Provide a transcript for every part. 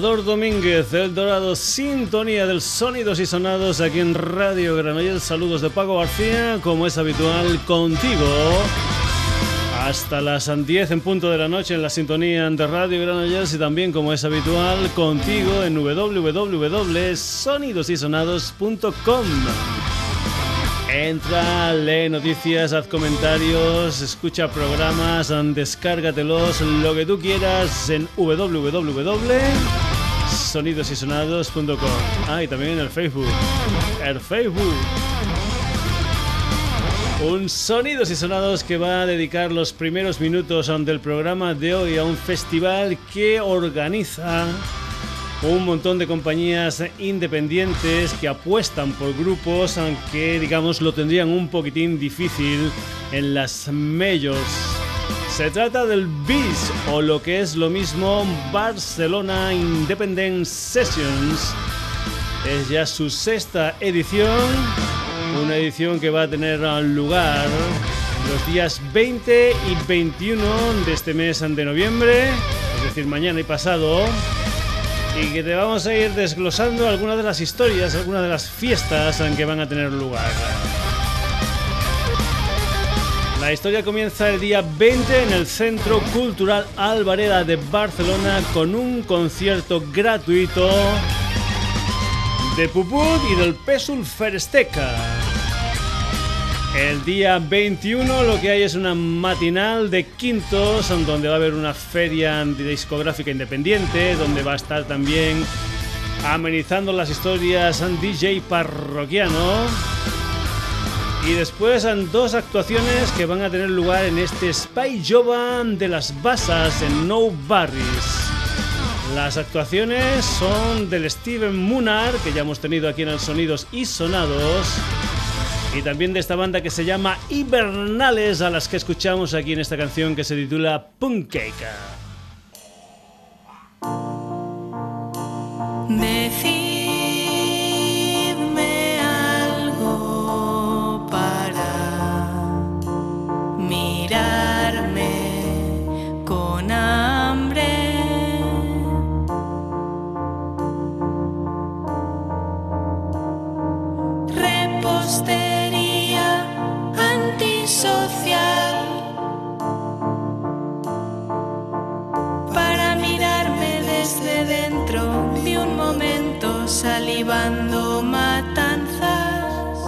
Salvador Domínguez, El Dorado, sintonía del Sonidos y Sonados aquí en Radio Granollers. Saludos de Paco García, como es habitual, contigo. Hasta las 10 en punto de la noche en la sintonía de Radio Granollers y también, como es habitual, contigo en www.sonidosysonados.com. Entra, lee noticias, haz comentarios, escucha programas, descárgatelos, lo que tú quieras en www.sonidosysonados.com. Ah, y también el Facebook. El Facebook. Un Sonidos y Sonados que va a dedicar los primeros minutos del programa de hoy a un festival que organiza un montón de compañías independientes que apuestan por grupos aunque digamos lo tendrían un poquitín difícil en las majors. Se trata del BIS o lo que es lo mismo Barcelona Independent Sessions. Es ya su sexta edición, una edición que va a tener lugar los días 20 y 21 de este mes de noviembre, es decir, mañana y pasado y que te vamos a ir desglosando algunas de las historias, algunas de las fiestas en que van a tener lugar. La historia comienza el día 20 en el Centro Cultural Alvareda de Barcelona con un concierto gratuito de Puput y del Pesul Feresteca. El día 21 lo que hay es una matinal de quintos donde va a haber una feria discográfica independiente, donde va a estar también amenizando las historias DJ parroquiano. Y después han dos actuaciones que van a tener lugar en este Spy Jovan de las Basas en No Barris. Las actuaciones son del Steven Munar, que ya hemos tenido aquí en el Sonidos y Sonados y también de esta banda que se llama Hibernales, a las que escuchamos aquí en esta canción que se titula Punkcake. Salivando matanzas.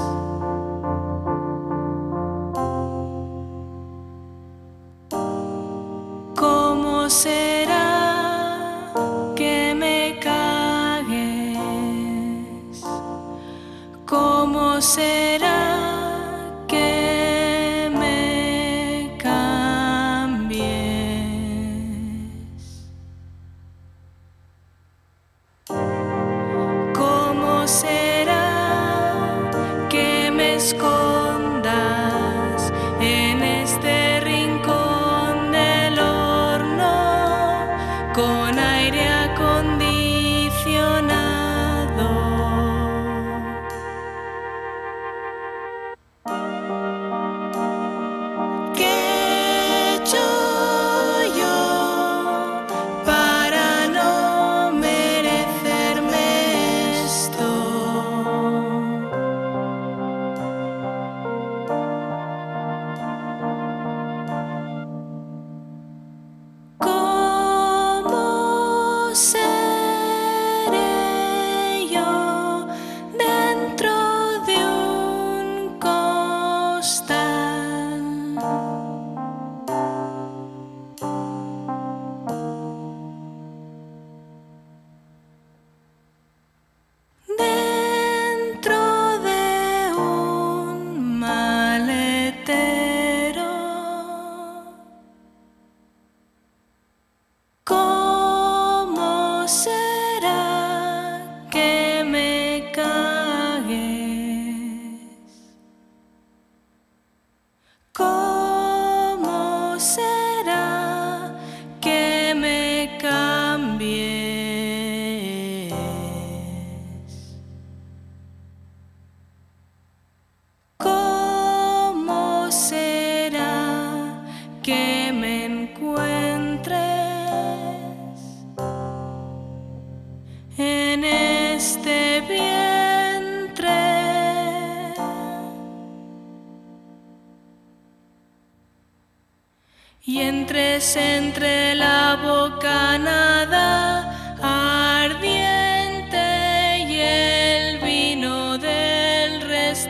¿Cómo será que me cagues? ¿Cómo será?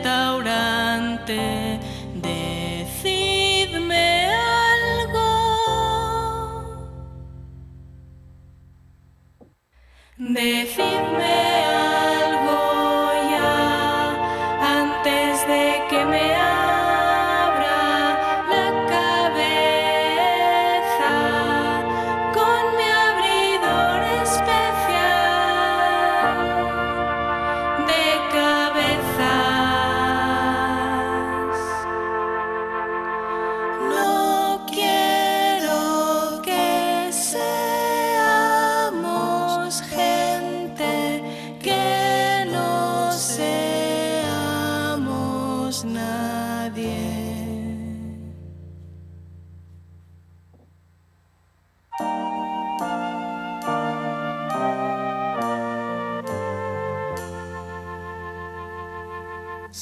Restaurante. Decidme algo. Decidme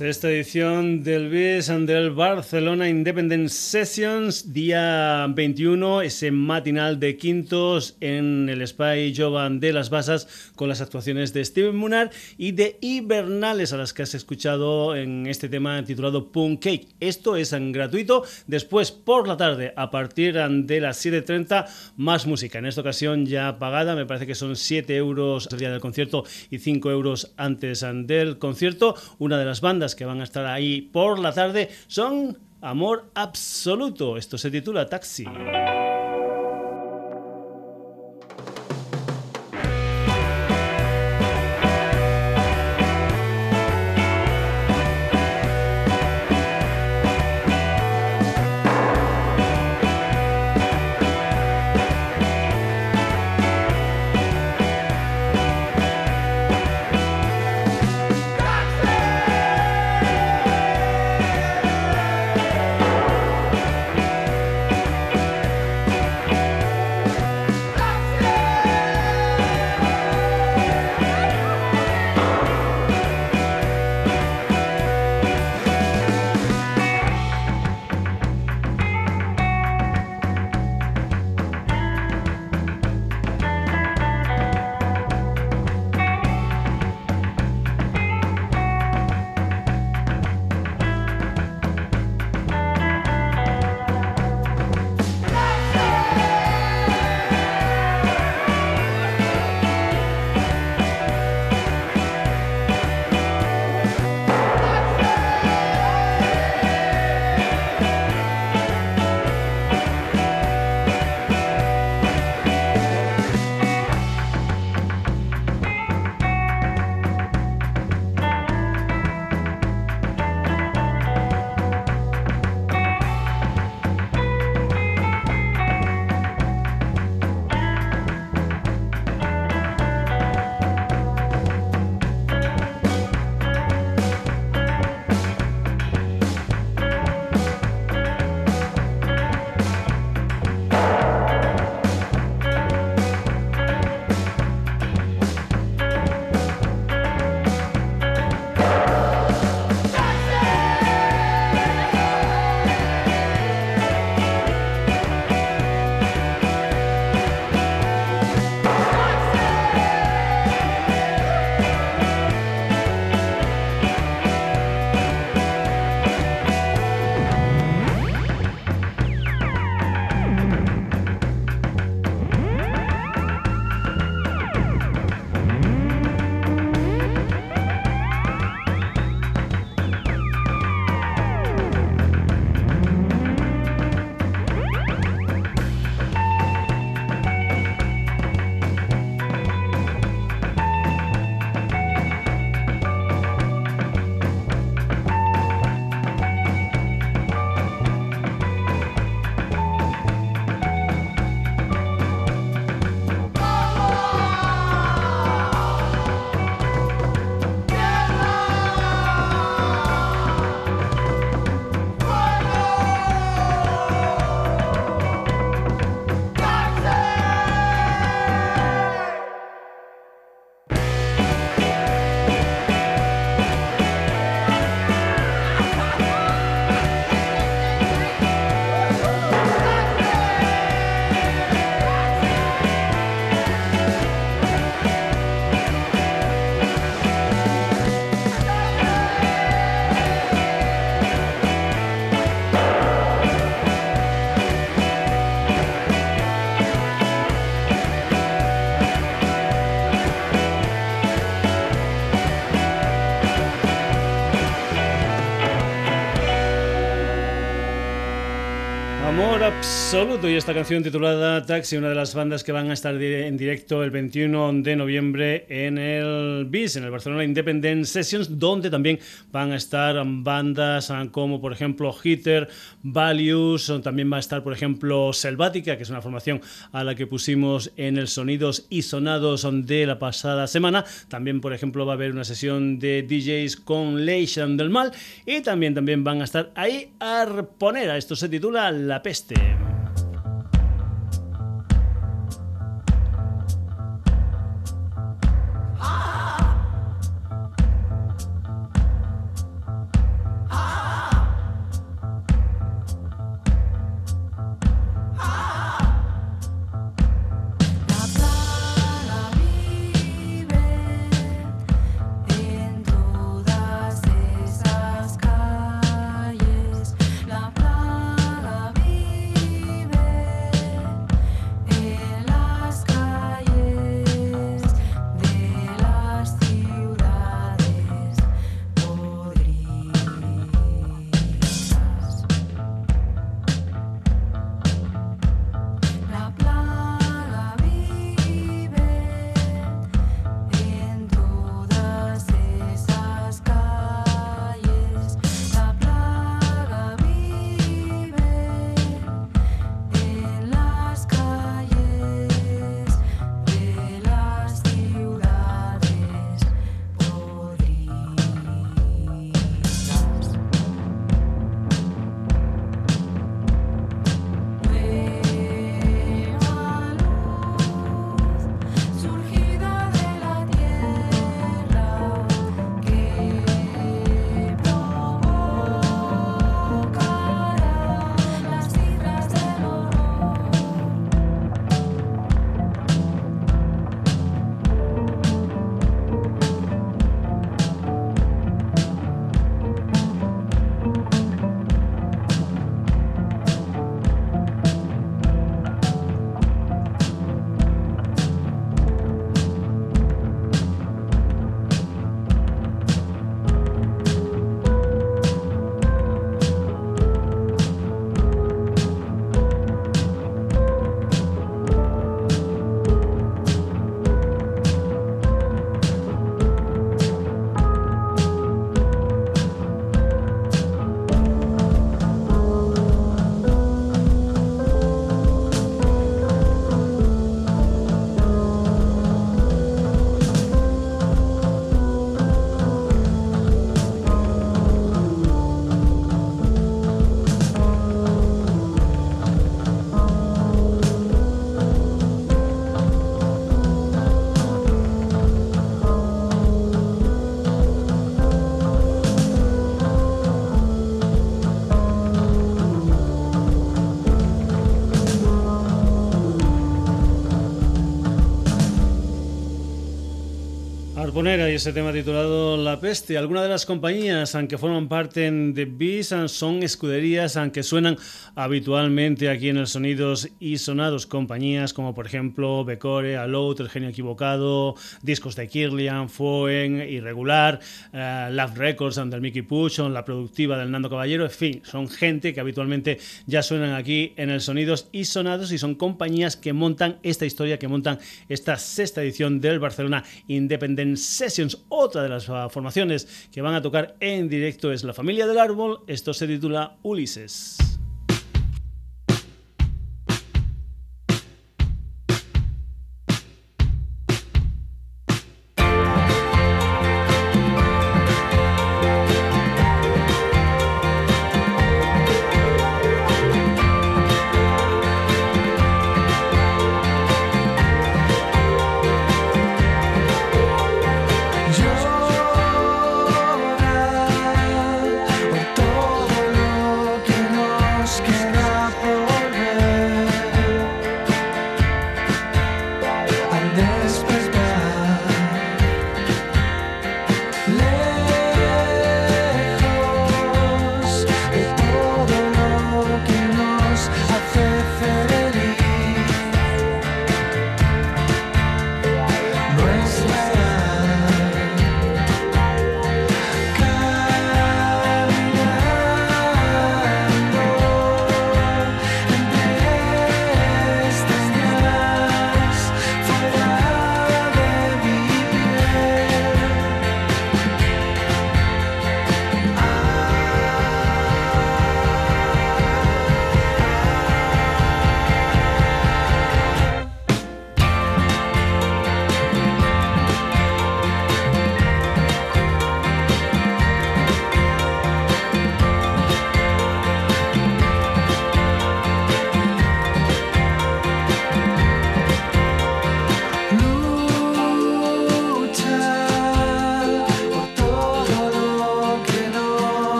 Esta edición del BIS and del Barcelona Independent Sessions, día 21, ese matinal de quintos en el Spy Jovan de las Basas con las actuaciones de Steven Munar y de Hibernales a las que has escuchado en este tema titulado Punk Cake. Esto es en gratuito. Después, por la tarde, a partir de las 7.30, más música. En esta ocasión ya pagada, me parece que son 7 euros el día del concierto y 5 euros antes del concierto. Una de las bandas que van a estar ahí por la tarde son Amor Absoluto. Esto se titula Taxi. Absoluto y esta canción titulada Taxi, una de las bandas que van a estar en directo el 21 de noviembre en el BIS, en el Barcelona Independent Sessions, donde también van a estar bandas como por ejemplo Hitter, Values, también va a estar por ejemplo Selvática, que es una formación a la que pusimos en el Sonidos y Sonados de la pasada semana. También por ejemplo va a haber una sesión de DJs con Leishan del Mal y también, también van a estar ahí a poner a esto se titula La Peste. Este. y ese tema titulado La Peste. Algunas de las compañías, aunque forman parte de BIS, son escuderías, aunque suenan habitualmente aquí en el Sonidos y Sonados. Compañías como, por ejemplo, Becore, Alot, El Genio Equivocado, discos de Kirlian, Foen, Irregular, uh, Love Records, del Mickey Puchon, La Productiva del Nando Caballero. En fin, son gente que habitualmente ya suenan aquí en el Sonidos y Sonados y son compañías que montan esta historia, que montan esta sexta edición del Barcelona Independence Sessions. Otra de las ah, formaciones que van a tocar en directo es La Familia del Árbol. Esto se titula Ulises.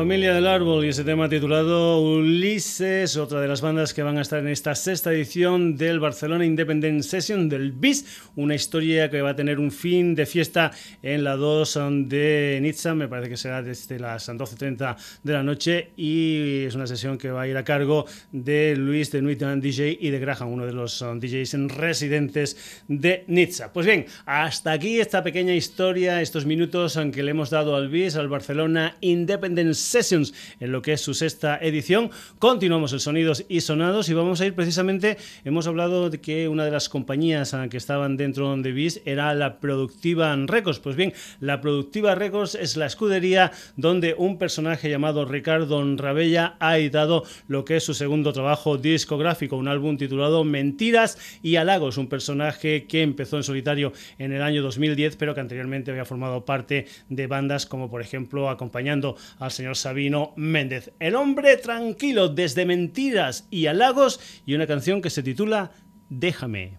Familia del árbol y ese tema titulado Ulises, otra de las bandas que van a estar en esta sexta edición del Barcelona Independent Session del BIS, una historia que va a tener un fin de fiesta en la 2 de Nizza, me parece que será desde las 12.30 de la noche y es una sesión que va a ir a cargo de Luis de Nuit DJ y de Graham, uno de los DJs residentes de Nizza. Pues bien, hasta aquí esta pequeña historia, estos minutos que le hemos dado al BIS, al Barcelona Independent Sessions en lo que es su sexta edición. Continuamos Sonidos y Sonados y vamos a ir precisamente, hemos hablado de que una de las compañías ah, que estaban dentro de BIS era la Productiva Records. Pues bien, la Productiva Records es la escudería donde un personaje llamado Ricardo Rabella ha editado lo que es su segundo trabajo discográfico, un álbum titulado Mentiras y Halagos, un personaje que empezó en solitario en el año 2010, pero que anteriormente había formado parte de bandas como por ejemplo acompañando al señor Sabino Méndez. El hombre tranquilo desde mentiras y halagos y una canción que se titula Déjame.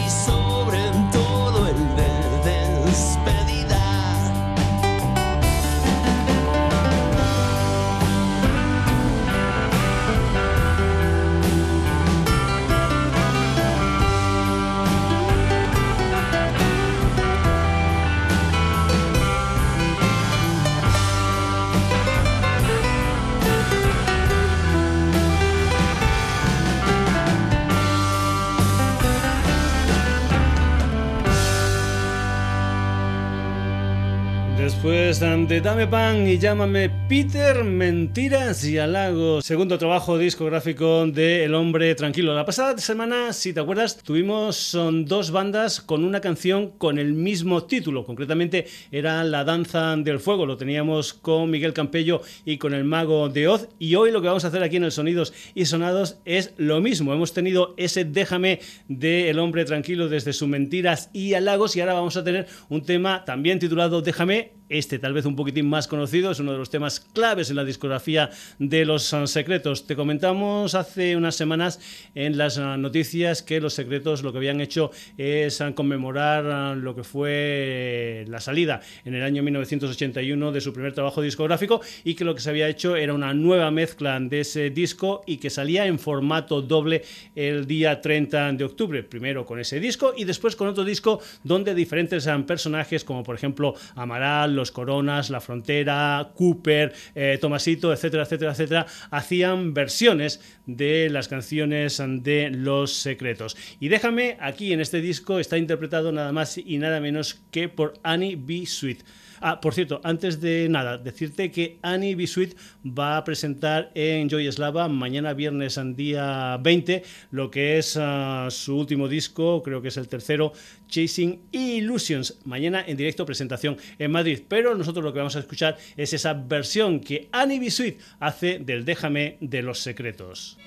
Dame Pan y llámame Peter Mentiras y Halagos, segundo trabajo discográfico de El Hombre Tranquilo. La pasada semana, si te acuerdas, tuvimos son dos bandas con una canción con el mismo título. Concretamente era La Danza del Fuego. Lo teníamos con Miguel Campello y con el Mago de Oz. Y hoy lo que vamos a hacer aquí en el Sonidos y Sonados es lo mismo. Hemos tenido ese Déjame de El Hombre Tranquilo desde sus Mentiras y Halagos y ahora vamos a tener un tema también titulado Déjame este tal vez un poquitín más conocido, es uno de los temas claves en la discografía de Los Secretos. Te comentamos hace unas semanas en las noticias que Los Secretos lo que habían hecho es conmemorar lo que fue la salida en el año 1981 de su primer trabajo discográfico y que lo que se había hecho era una nueva mezcla de ese disco y que salía en formato doble el día 30 de octubre, primero con ese disco y después con otro disco donde diferentes personajes como por ejemplo Amaral, los Coronas, La Frontera, Cooper, eh, Tomasito, etcétera, etcétera, etcétera, hacían versiones de las canciones de Los Secretos. Y déjame, aquí en este disco está interpretado nada más y nada menos que por Annie B. Sweet. Ah, por cierto, antes de nada, decirte que Annie Bisuit va a presentar en Joy Slava mañana viernes, día 20, lo que es ah, su último disco, creo que es el tercero, Chasing Illusions. Mañana en directo presentación en Madrid. Pero nosotros lo que vamos a escuchar es esa versión que Annie Bisuit hace del Déjame de los Secretos.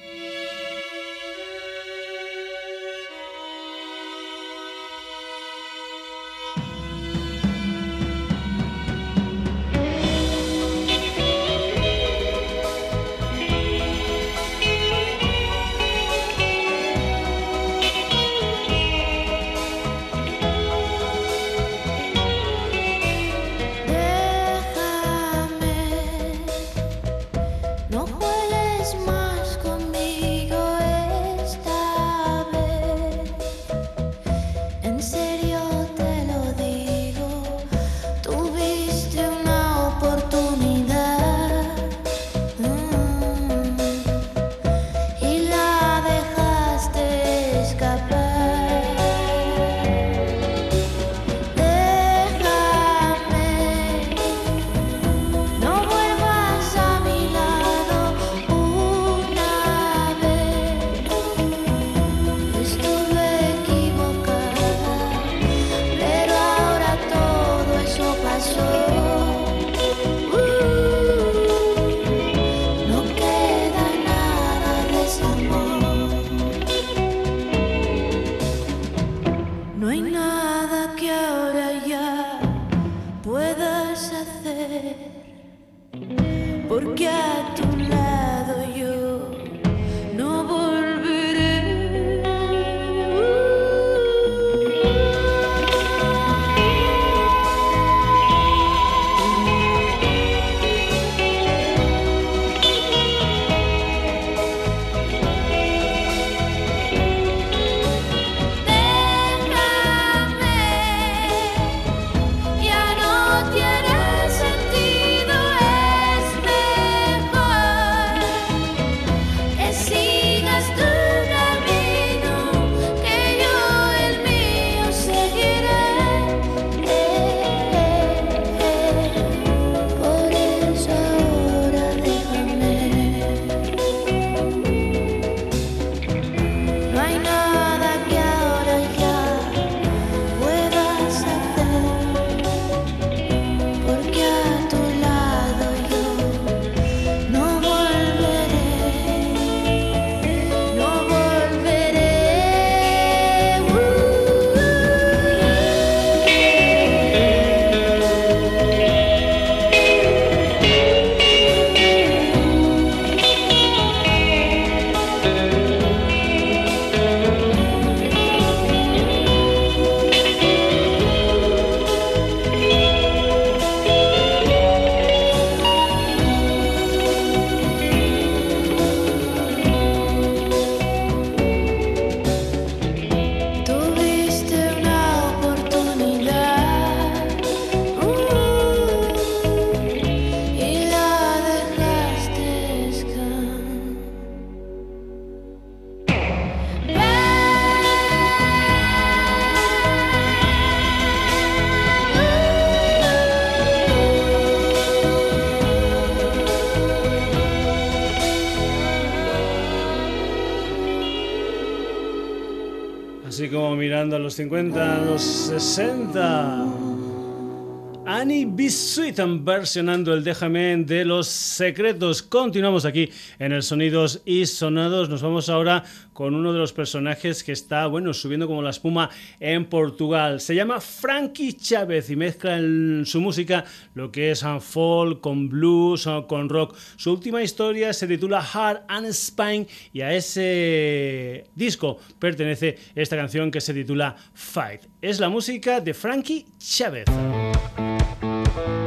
Porque tú a los 50, a los 60. Annie B. Sweet versionando el Déjame de los secretos. Continuamos aquí en el Sonidos y Sonados. Nos vamos ahora con uno de los personajes que está, bueno, subiendo como la espuma en Portugal. Se llama Frankie Chávez y mezcla en su música lo que es folk, con blues, con rock. Su última historia se titula Heart and Spine y a ese disco pertenece esta canción que se titula Fight. Es la música de Frankie Chávez. thank you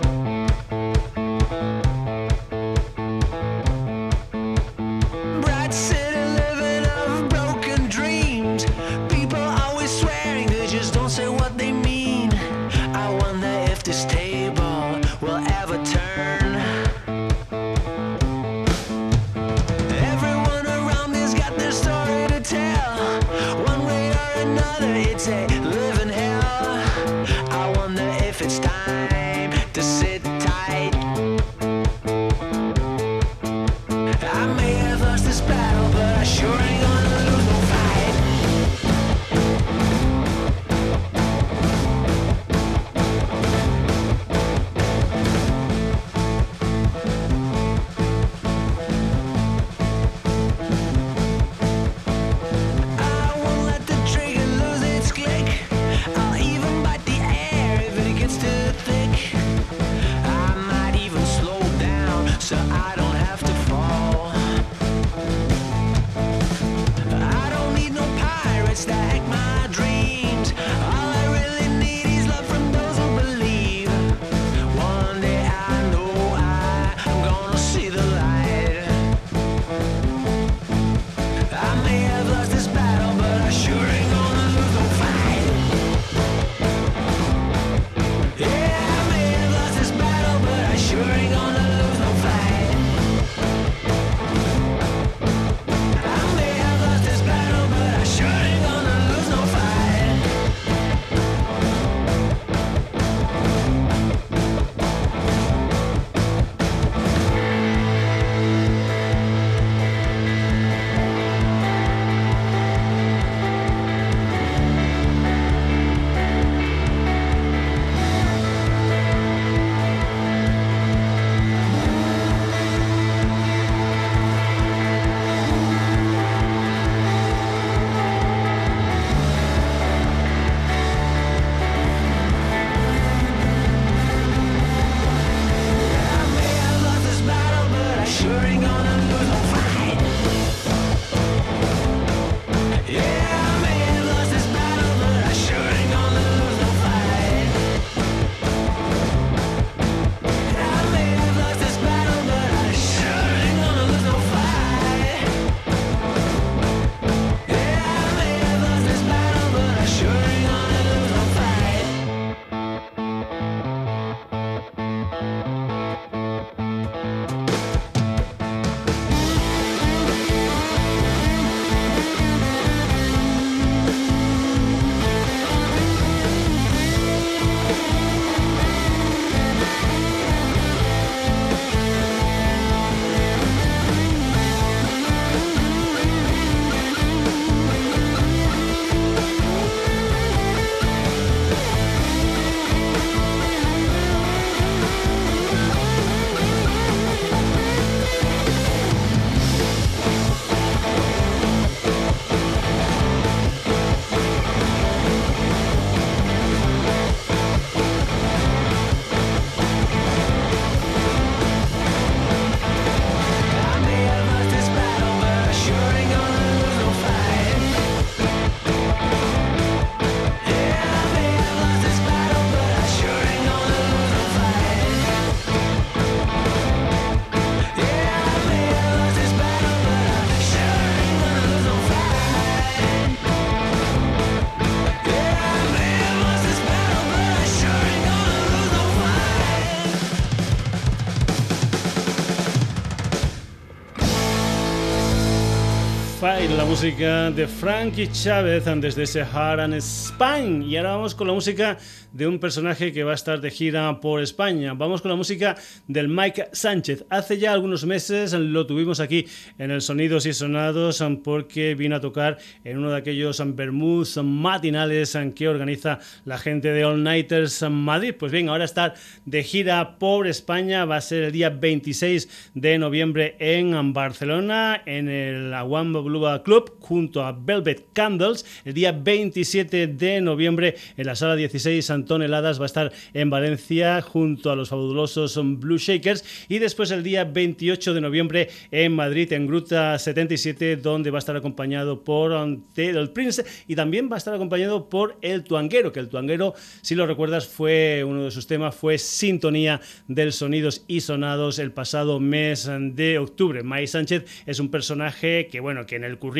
música de Frankie Chávez desde ese Hard and Spain. Y ahora vamos con la música de un personaje que va a estar de gira por España. Vamos con la música del Mike Sánchez. Hace ya algunos meses lo tuvimos aquí en el Sonidos y Sonados porque vino a tocar en uno de aquellos Bermuds matinales que organiza la gente de All Nighters Madrid. Pues bien, ahora está de gira por España. Va a ser el día 26 de noviembre en Barcelona, en el Aguamba Blue Club, junto a Velvet Candles. El día 27 de noviembre en la sala 16 toneladas va a estar en Valencia junto a los fabulosos Blue Shakers y después el día 28 de noviembre en Madrid en Gruta 77 donde va a estar acompañado por el Prince y también va a estar acompañado por El Tuanguero, que El Tuanguero, si lo recuerdas, fue uno de sus temas, fue Sintonía del Sonidos y Sonados el pasado mes de octubre. Mike Sánchez es un personaje que, bueno, que en el currículum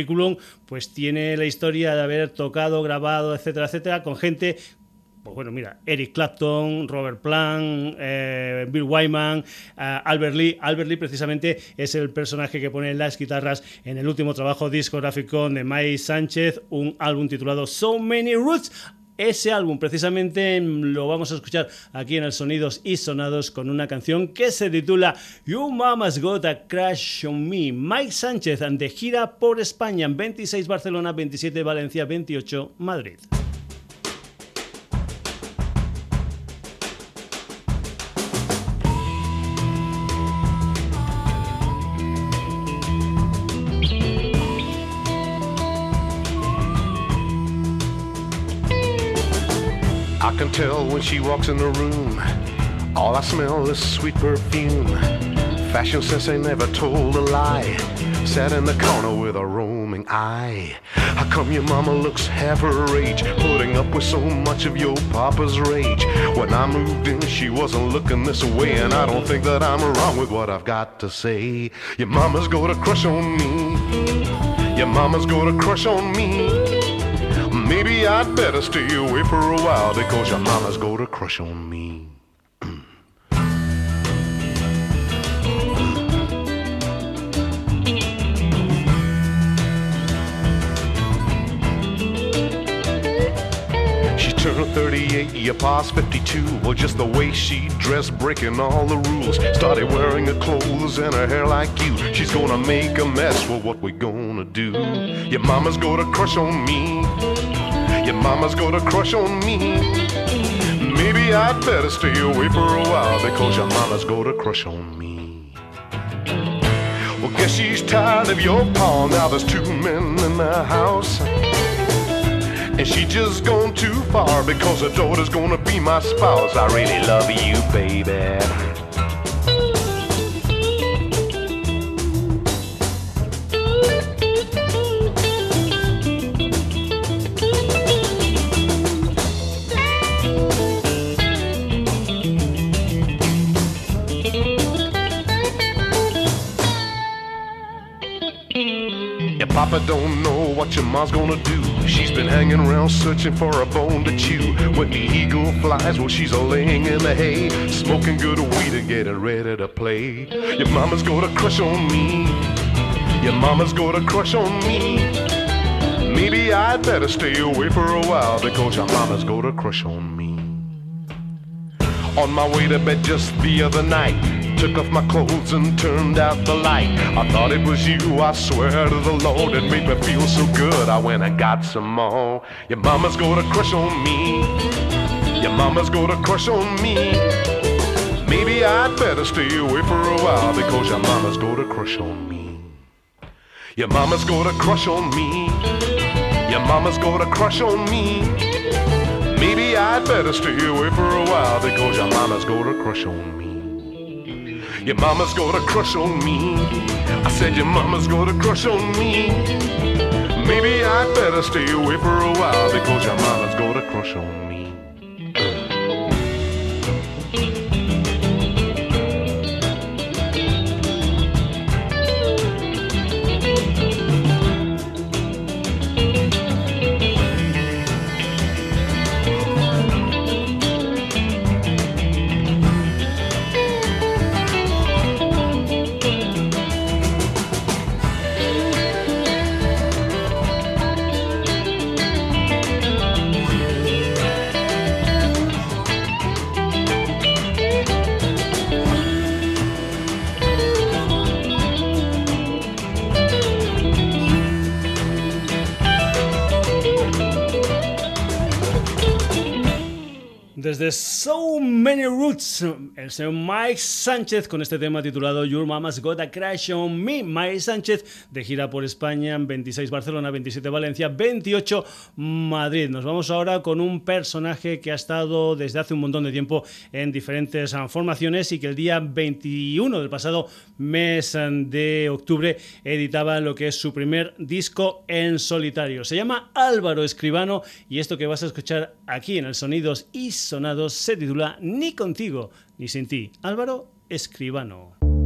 pues tiene la historia de haber tocado, grabado, etcétera, etcétera, con gente pues bueno, mira, Eric Clapton, Robert Plant, eh, Bill Wyman, eh, Albert Lee. Albert Lee precisamente es el personaje que pone las guitarras en el último trabajo discográfico de Mike Sánchez, un álbum titulado So Many Roots. Ese álbum precisamente lo vamos a escuchar aquí en el Sonidos y Sonados con una canción que se titula You Mama's Got a Crash on Me. Mike Sánchez de gira por España, 26 Barcelona, 27 Valencia, 28 Madrid. When she walks in the room. All I smell is sweet perfume. Fashion sense ain't never told a lie. Sat in the corner with a roaming eye. How come your mama looks half her age, putting up with so much of your papa's rage? When I moved in, she wasn't looking this way, and I don't think that I'm wrong with what I've got to say. Your mama's gonna crush on me. Your mama's gonna crush on me. Maybe I'd better stay away for a while because your mama's gonna crush on me. Turned 38, your pa's 52. Well, just the way she dressed, breaking all the rules. Started wearing her clothes and her hair like you. She's gonna make a mess. Well, what we gonna do? Your mama's gonna crush on me. Your mama's gonna crush on me. Maybe I'd better stay away for a while because your mama's gonna crush on me. Well, guess she's tired of your paw. Now there's two men in the house. And she just gone too far because her daughter's gonna be my spouse. I really love you, baby. Your papa don't know what your mom's gonna do. She's been hanging around searching for a bone to chew. When the eagle flies, well, she's a laying in the hay, smoking good weed and getting ready to play. Your mama's gonna crush on me. Your mama's gonna crush on me. Maybe I'd better stay away for a while because your mama's gonna crush on me. On my way to bed just the other night, took off my clothes and turned out the light. I thought it was you, I swear to the Lord, it made me feel so good. I went and got some more. Your mama's gonna crush on me. Your mama's gonna crush on me. Maybe I'd better stay away for a while because your mama's gonna crush on me. Your mama's gonna crush on me. Your mama's gonna crush on me. Maybe I'd better stay away for a while because your mama's gonna crush on me. Your mama's gonna crush on me. I said your mama's gonna crush on me. Maybe I'd better stay away for a while because your mama's gonna crush on me. Roots, el señor Mike Sánchez con este tema titulado Your Mama's Got a Crash on Me. Mike Sánchez de gira por España, 26 Barcelona, 27 Valencia, 28 Madrid. Nos vamos ahora con un personaje que ha estado desde hace un montón de tiempo en diferentes formaciones y que el día 21 del pasado mes de octubre editaba lo que es su primer disco en solitario. Se llama Álvaro Escribano y esto que vas a escuchar aquí en el Sonidos y Sonados se titula Ni ni sin ti. Álvaro Escribano.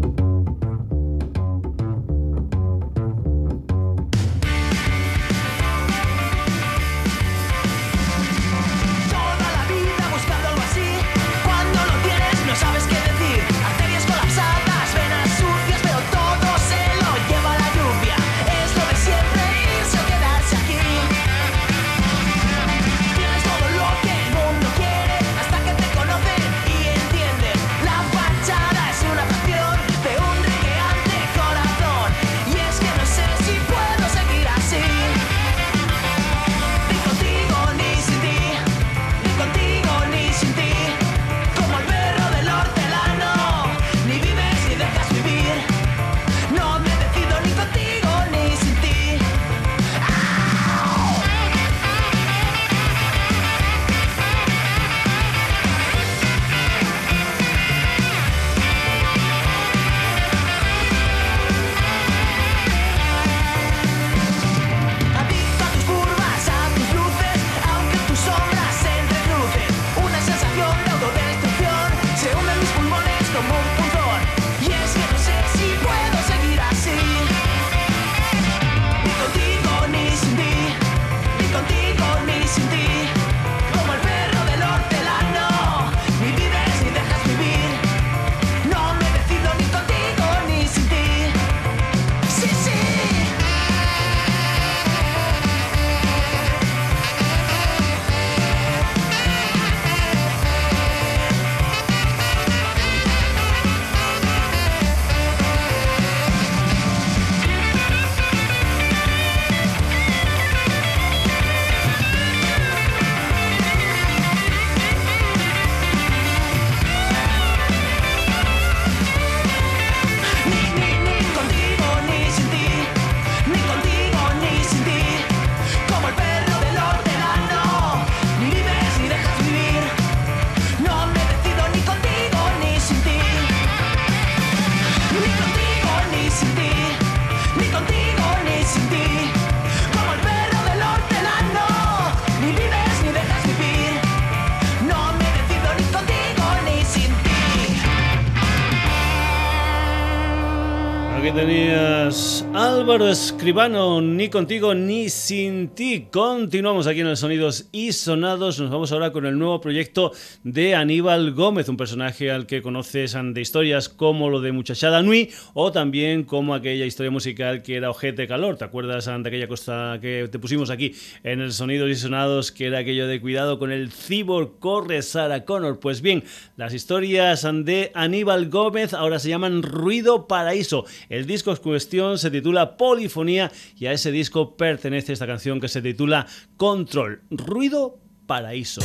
Álvaro Escribano, ni contigo ni sin ti. Continuamos aquí en el Sonidos y Sonados. Nos vamos ahora con el nuevo proyecto de Aníbal Gómez, un personaje al que conoces de historias como lo de Muchachada Nui o también como aquella historia musical que era Ojete Calor. ¿Te acuerdas de aquella cosa que te pusimos aquí en el Sonidos y Sonados que era aquello de cuidado con el cibor corre Sarah Connor? Pues bien, las historias de Aníbal Gómez ahora se llaman Ruido Paraíso. El disco en cuestión se titula Polifonía y a ese disco pertenece esta canción que se titula Control, Ruido Paraíso.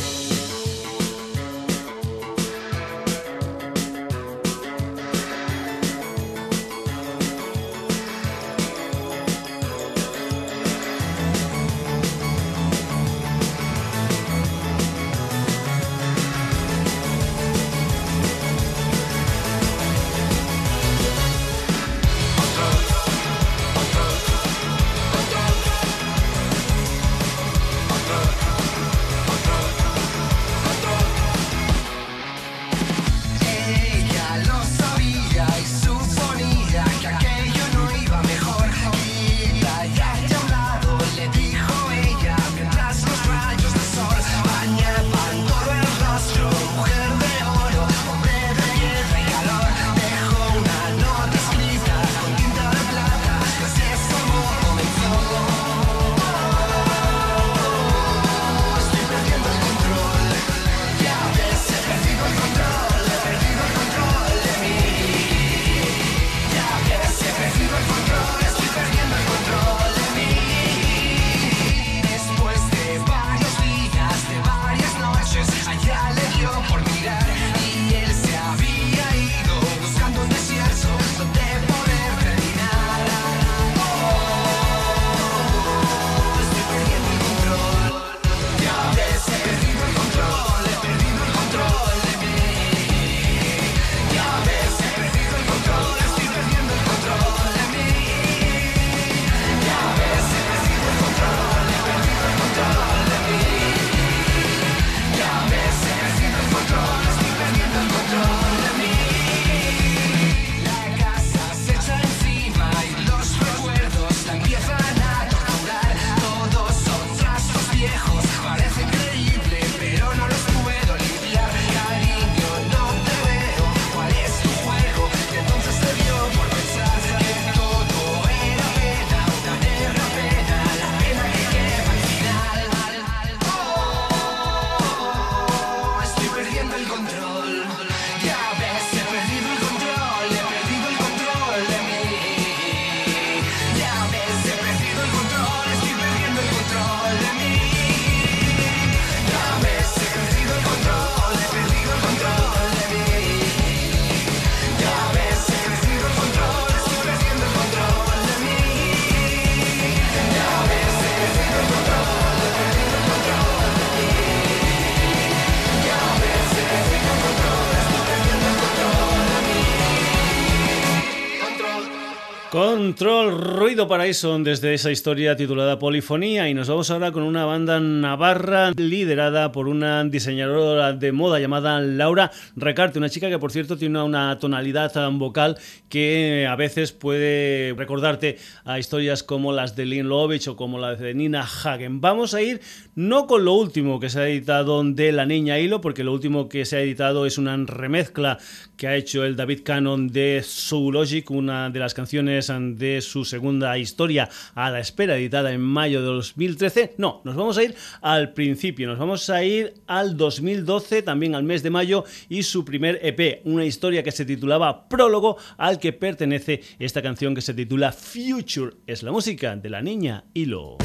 Control Ruido Paraíso desde esa historia titulada Polifonía y nos vamos ahora con una banda navarra liderada por una diseñadora de moda llamada Laura Recarte, una chica que por cierto tiene una tonalidad vocal que a veces puede recordarte a historias como las de Lynn Lovich o como la de Nina Hagen. Vamos a ir no con lo último que se ha editado de La Niña Hilo, porque lo último que se ha editado es una remezcla que ha hecho el David Cannon de Logic, una de las canciones de su segunda historia a la espera, editada en mayo de 2013. No, nos vamos a ir al principio, nos vamos a ir al 2012, también al mes de mayo, y su primer EP, una historia que se titulaba Prólogo, al que pertenece esta canción que se titula Future. Es la música de la niña Hilo.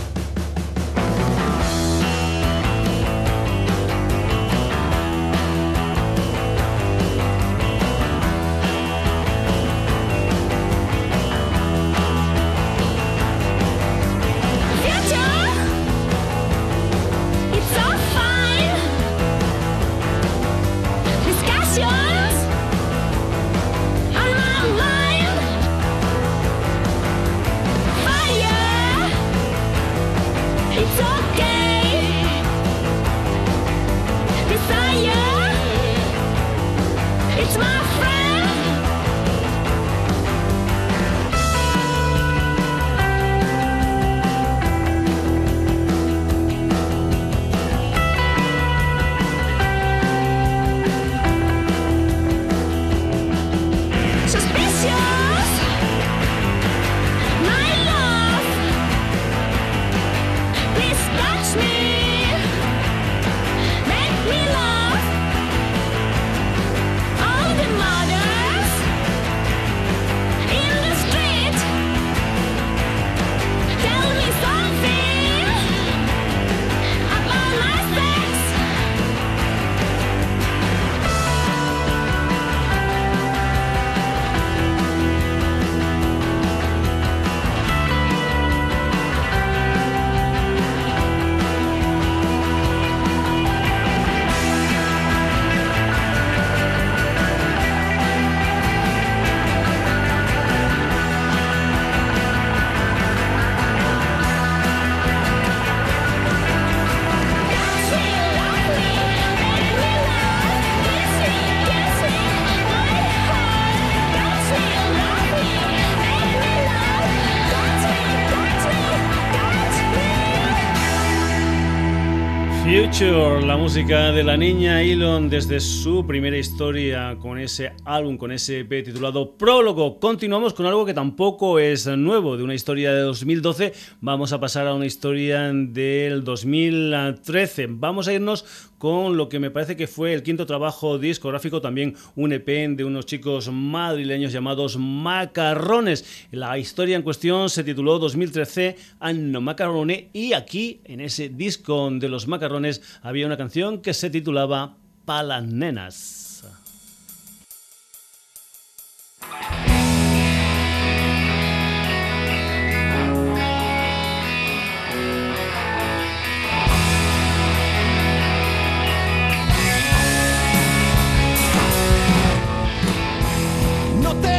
Música de la niña Elon desde su primera historia con ese álbum, con ese EP titulado Prólogo. Continuamos con algo que tampoco es nuevo, de una historia de 2012. Vamos a pasar a una historia del 2013. Vamos a irnos con lo que me parece que fue el quinto trabajo discográfico, también un EP de unos chicos madrileños llamados Macarrones. La historia en cuestión se tituló 2013 Anno Macarrone y aquí en ese disco de los Macarrones había una canción que se titulaba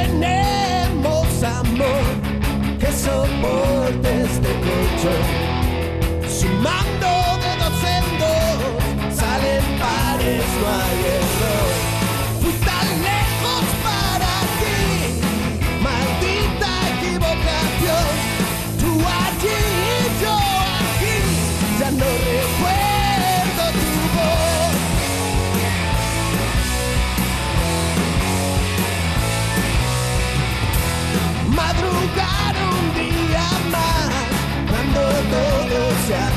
tenemos amor que soporte este colchón. Sumando de dos en salen pares, no hay error. todos se é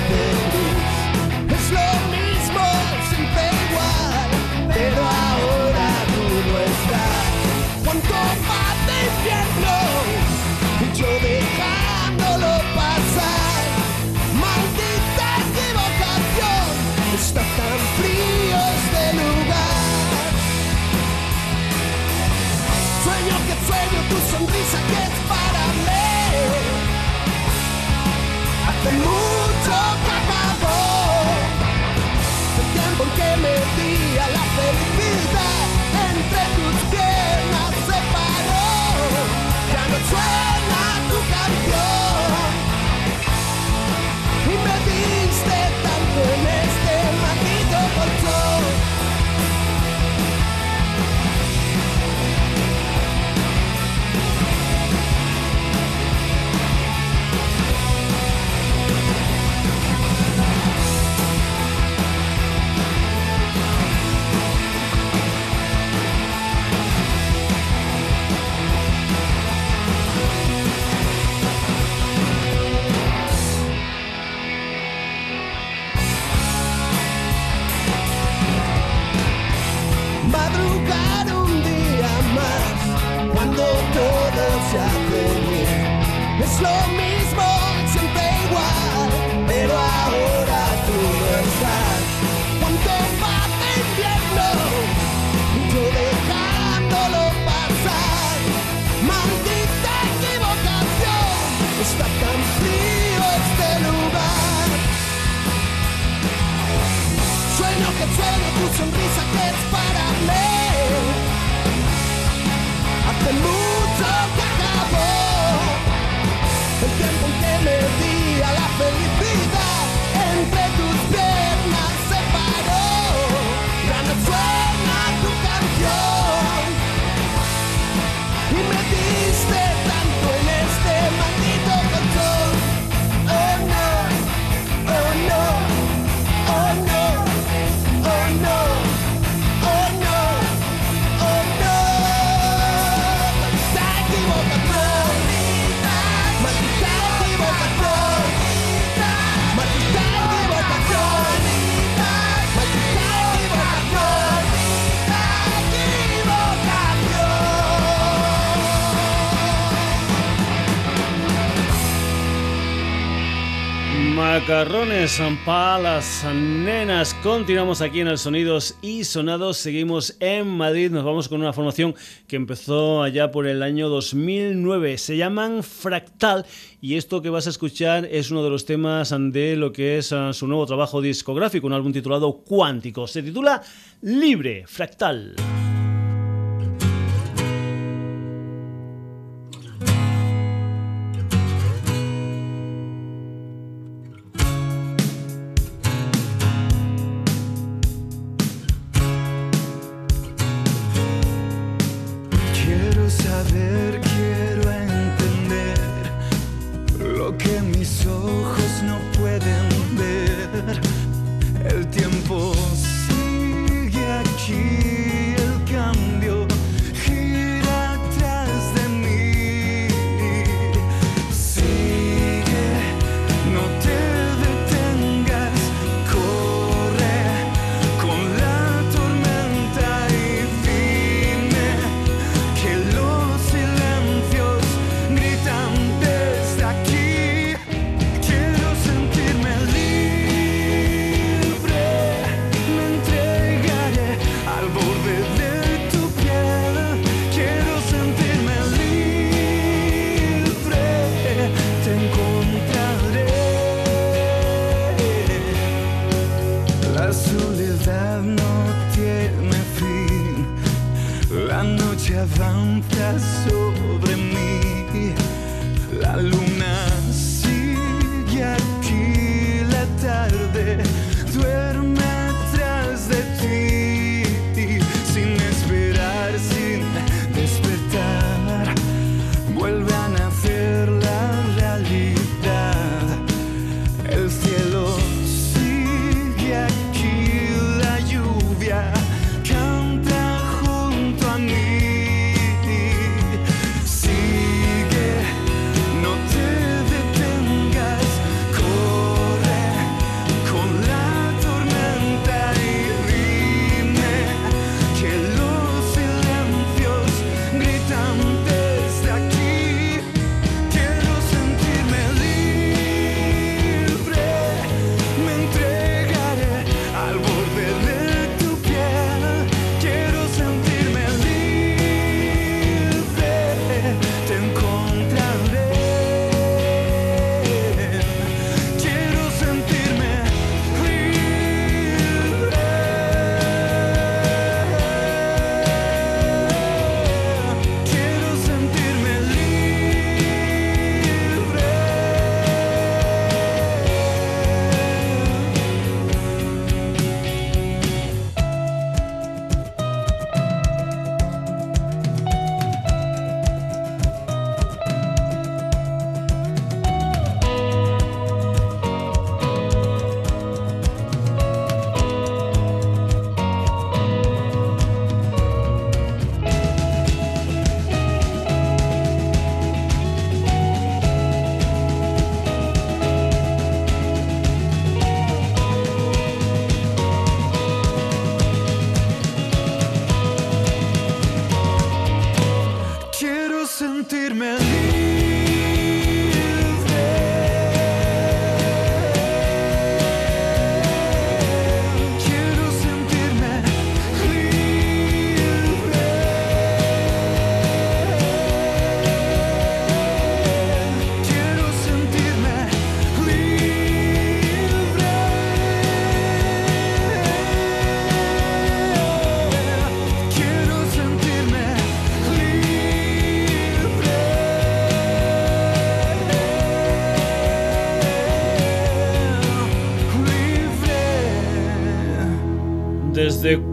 Macarrones para las nenas. Continuamos aquí en el Sonidos y Sonados. Seguimos en Madrid. Nos vamos con una formación que empezó allá por el año 2009. Se llaman Fractal y esto que vas a escuchar es uno de los temas de lo que es ah, su nuevo trabajo discográfico, un álbum titulado Cuántico. Se titula Libre, Fractal.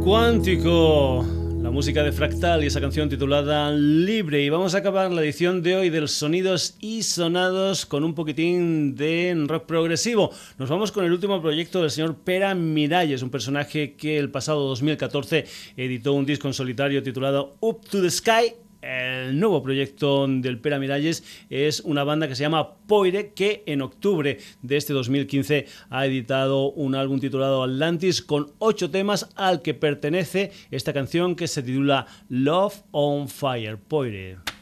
Cuántico, la música de Fractal y esa canción titulada Libre. Y vamos a acabar la edición de hoy del Sonidos y Sonados con un poquitín de rock progresivo. Nos vamos con el último proyecto del señor Pera Miralles, un personaje que el pasado 2014 editó un disco en solitario titulado Up to the Sky el nuevo proyecto del Pera Miralles es una banda que se llama Poire, que en octubre de este 2015 ha editado un álbum titulado Atlantis con ocho temas al que pertenece esta canción que se titula Love on Fire. Poire.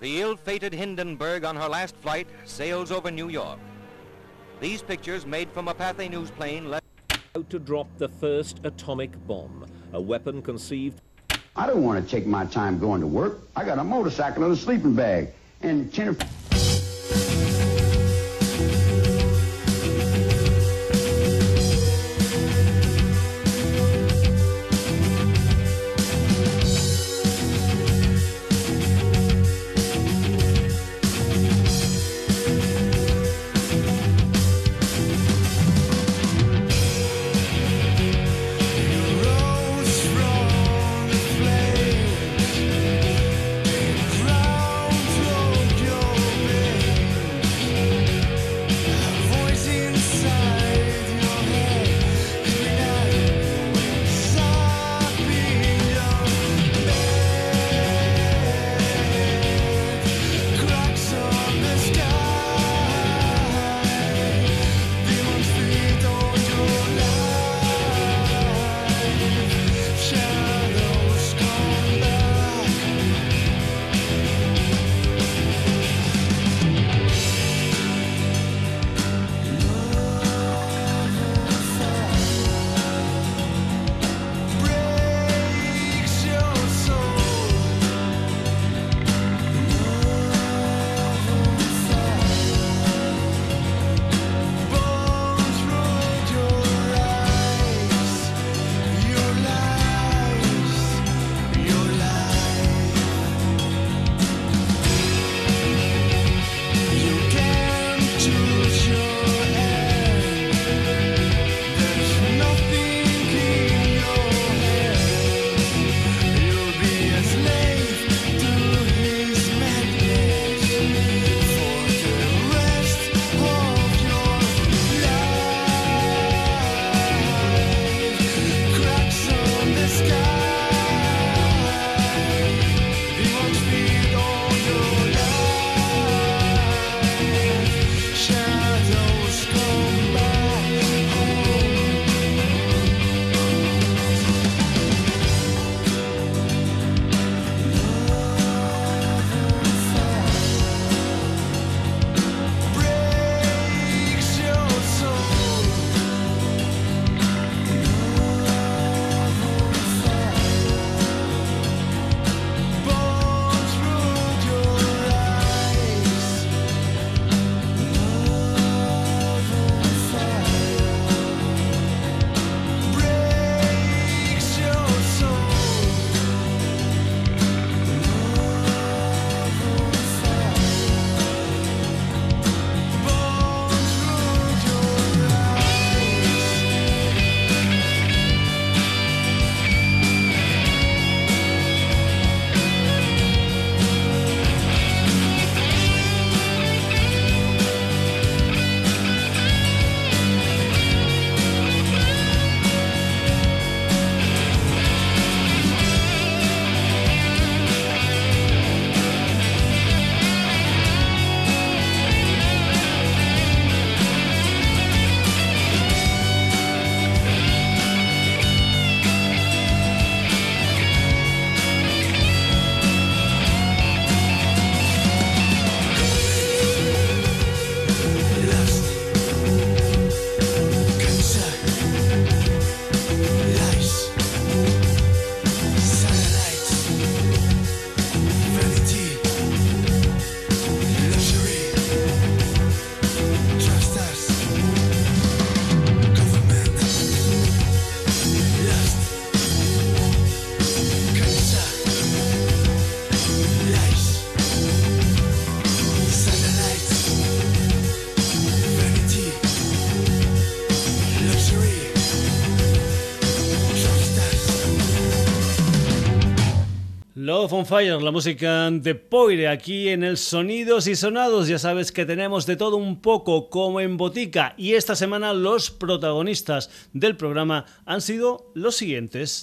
The ill-fated Hindenburg on her last flight sails over New York. These pictures made from a Pathé News plane left to drop the first atomic bomb, a weapon conceived I don't want to take my time going to work. I got a motorcycle and a sleeping bag and 10 Tokyo on Fire, la música de Poire aquí en el Sonidos y Sonados. Ya sabes que tenemos de todo un poco como en botica y esta semana los protagonistas del programa han sido los siguientes.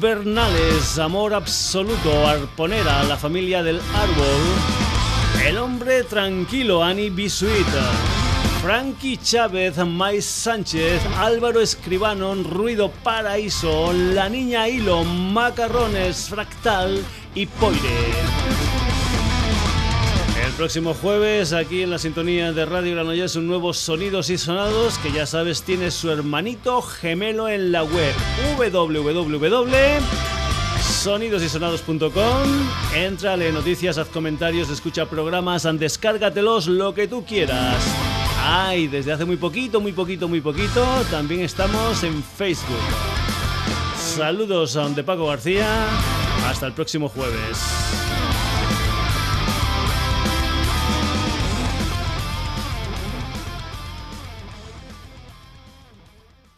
Bernales, Amor Absoluto, Arponera, La Familia del Árbol, El Hombre Tranquilo, Annie Bisuita. Frankie Chávez, Mais Sánchez, Álvaro Escribano, Ruido Paraíso, La Niña Hilo, Macarrones, Fractal y Poire. El próximo jueves, aquí en la sintonía de Radio Granollers, un nuevo Sonidos y Sonados que ya sabes tiene su hermanito gemelo en la web www.sonidosysonados.com. Entrale noticias, haz comentarios, escucha programas, descárgatelos lo que tú quieras. Ay, desde hace muy poquito, muy poquito, muy poquito, también estamos en Facebook. Saludos a Paco García. Hasta el próximo jueves.